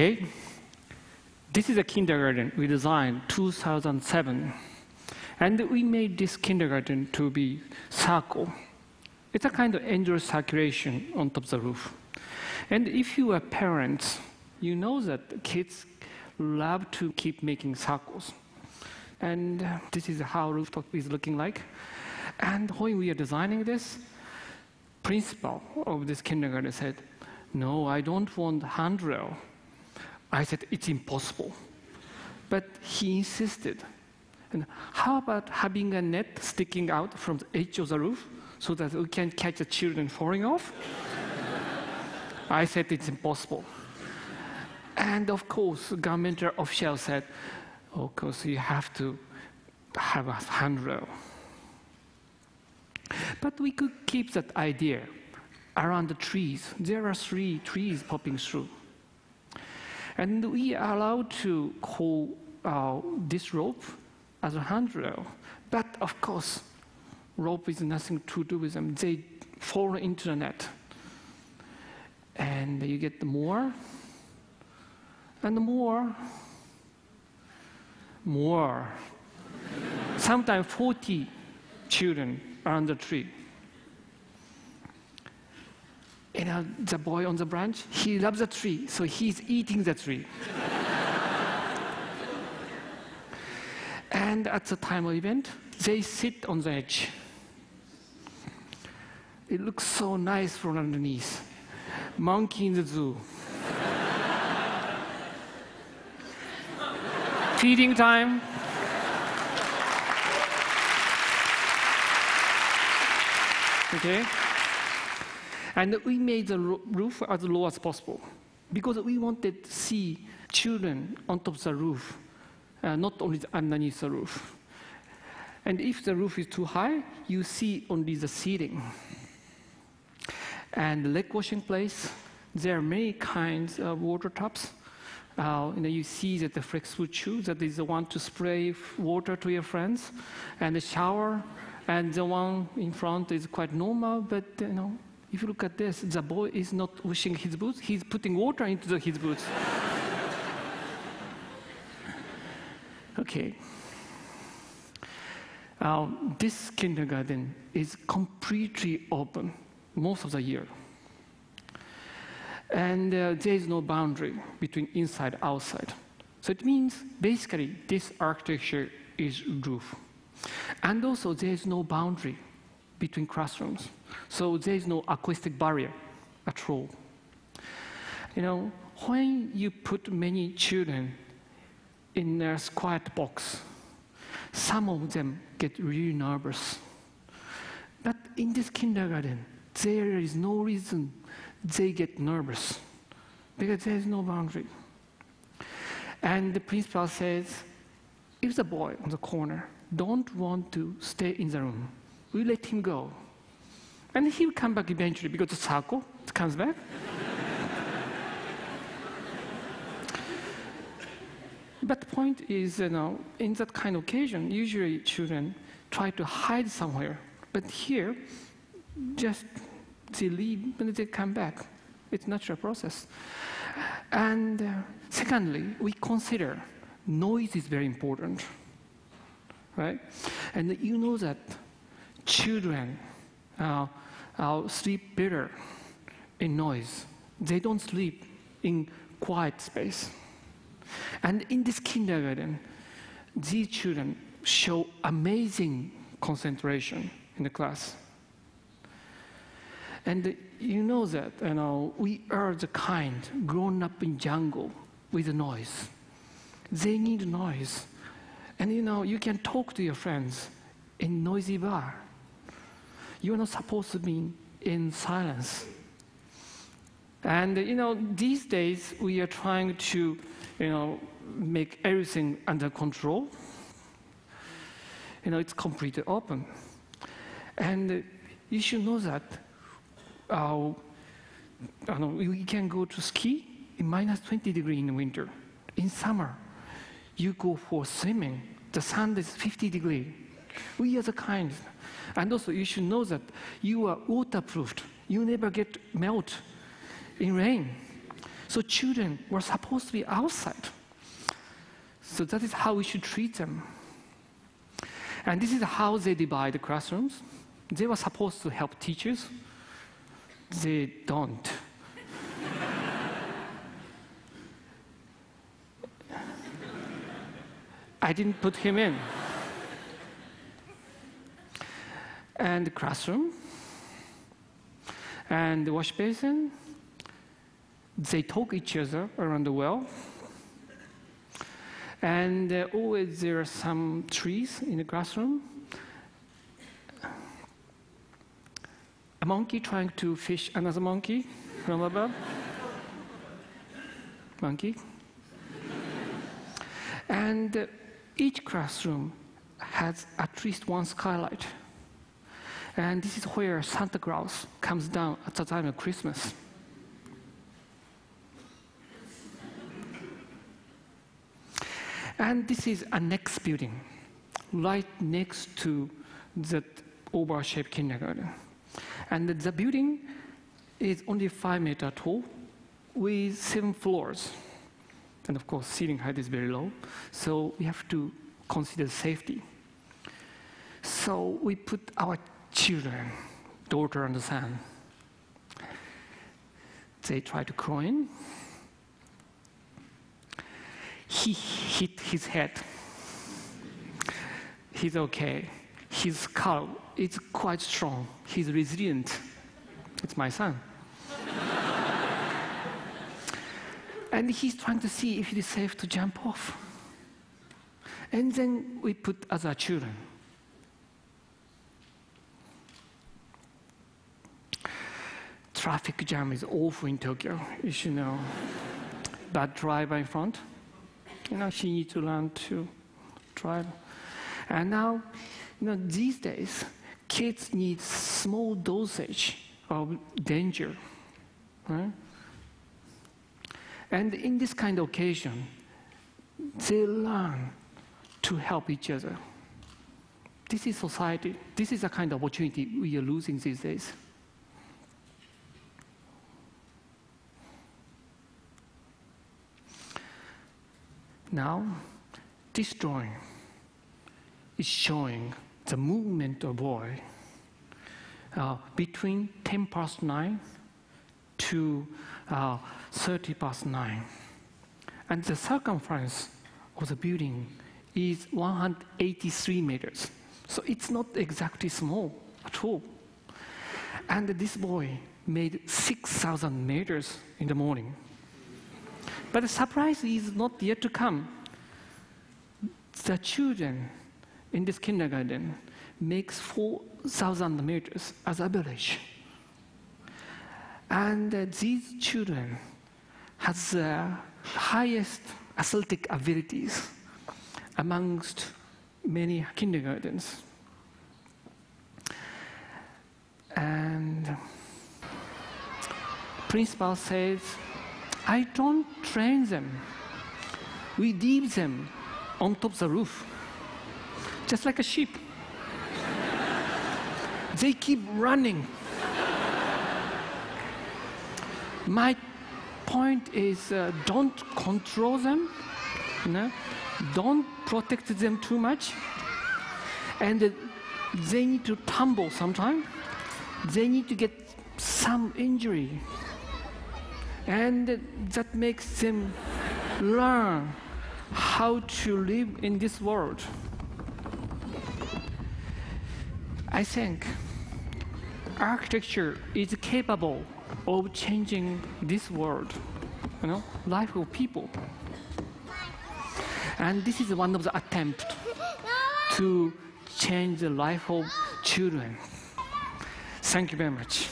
Okay, this is a kindergarten we designed 2007, and we made this kindergarten to be circle. It's a kind of endless circulation on top of the roof. And if you are parents, you know that kids love to keep making circles. And this is how rooftop is looking like. And when we are designing this, principal of this kindergarten said, no, I don't want handrail. I said, it's impossible. But he insisted. And how about having a net sticking out from the edge of the roof so that we can catch the children falling off? I said, it's impossible. And of course, the government official said, of course, you have to have a handrail. But we could keep that idea around the trees. There are three trees popping through. And we are allowed to call uh, this rope as a handrail. But of course, rope is nothing to do with them. They fall into the net. And you get the more and the more, more. Sometimes 40 children are on the tree. You uh, know, the boy on the branch, he loves the tree, so he's eating the tree. and at the time of event, they sit on the edge. It looks so nice from underneath. Monkey in the zoo. Feeding time. Okay? And we made the roof as low as possible because we wanted to see children on top of the roof, uh, not only underneath the roof. And if the roof is too high, you see only the ceiling. And the leg washing place, there are many kinds of water taps. Uh, you, know, you see that the flexible shoe that is the one to spray water to your friends, and the shower, and the one in front is quite normal, but you know, if you look at this, the boy is not washing his boots, he's putting water into the, his boots. okay. Uh, this kindergarten is completely open most of the year. And uh, there is no boundary between inside and outside. So it means basically this architecture is roof. And also there is no boundary between classrooms. So there is no acoustic barrier at all. You know, when you put many children in a quiet box, some of them get really nervous. But in this kindergarten, there is no reason they get nervous because there is no boundary. And the principal says, if the boy on the corner don't want to stay in the room, we let him go. And he will come back eventually because the circle comes back. but the point is, you know, in that kind of occasion, usually children try to hide somewhere. But here, just they leave and they come back. It's natural process. And uh, secondly, we consider noise is very important, right? And you know that children uh, uh, sleep better in noise. They don't sleep in quiet space. And in this kindergarten, these children show amazing concentration in the class. And you know that you know, we are the kind grown up in jungle with the noise. They need noise. And you know, you can talk to your friends in noisy bar. You're not supposed to be in silence. And you know, these days we are trying to, you know, make everything under control. You know, it's completely open. And you should know that uh, know, we can go to ski in minus 20 degree in winter. In summer, you go for swimming. The sun is 50 degree. We are the kind and also, you should know that you are waterproofed. You never get melt in rain. So children were supposed to be outside. So that is how we should treat them. And this is how they divide the classrooms. They were supposed to help teachers. They don't. I didn't put him in. And the classroom, and the wash basin, they talk each other around the well. And uh, always there are some trees in the classroom. A monkey trying to fish another monkey from above. monkey. And uh, each classroom has at least one skylight. And this is where Santa Claus comes down at the time of Christmas. And this is a next building, right next to that oval-shaped kindergarten. And the building is only five meter tall with seven floors. And of course, ceiling height is very low. So we have to consider safety. So we put our children, daughter and son, they try to crawl in. He hit his head. He's okay. His skull is quite strong. He's resilient. It's my son. and he's trying to see if it is safe to jump off. And then we put other children. Traffic jam is awful in Tokyo, you should know. Bad driver in front. You know, she needs to learn to drive. And now, you know, these days, kids need small dosage of danger. Right? And in this kind of occasion, they learn to help each other. This is society. This is a kind of opportunity we are losing these days. Now, this drawing is showing the movement of boy uh, between 10 past 9 to uh, 30 past 9. And the circumference of the building is 183 meters. So it's not exactly small at all. And this boy made 6,000 meters in the morning. But the surprise is not yet to come. The children in this kindergarten makes 4,000 meters as average. And uh, these children has the highest athletic abilities amongst many kindergartens. And principal says, I don't train them. We leave them on top of the roof, just like a sheep. they keep running. My point is uh, don't control them, you know? don't protect them too much, and uh, they need to tumble sometime. They need to get some injury and that makes them learn how to live in this world. I think architecture is capable of changing this world, you know, life of people. And this is one of the attempts to change the life of children. Thank you very much.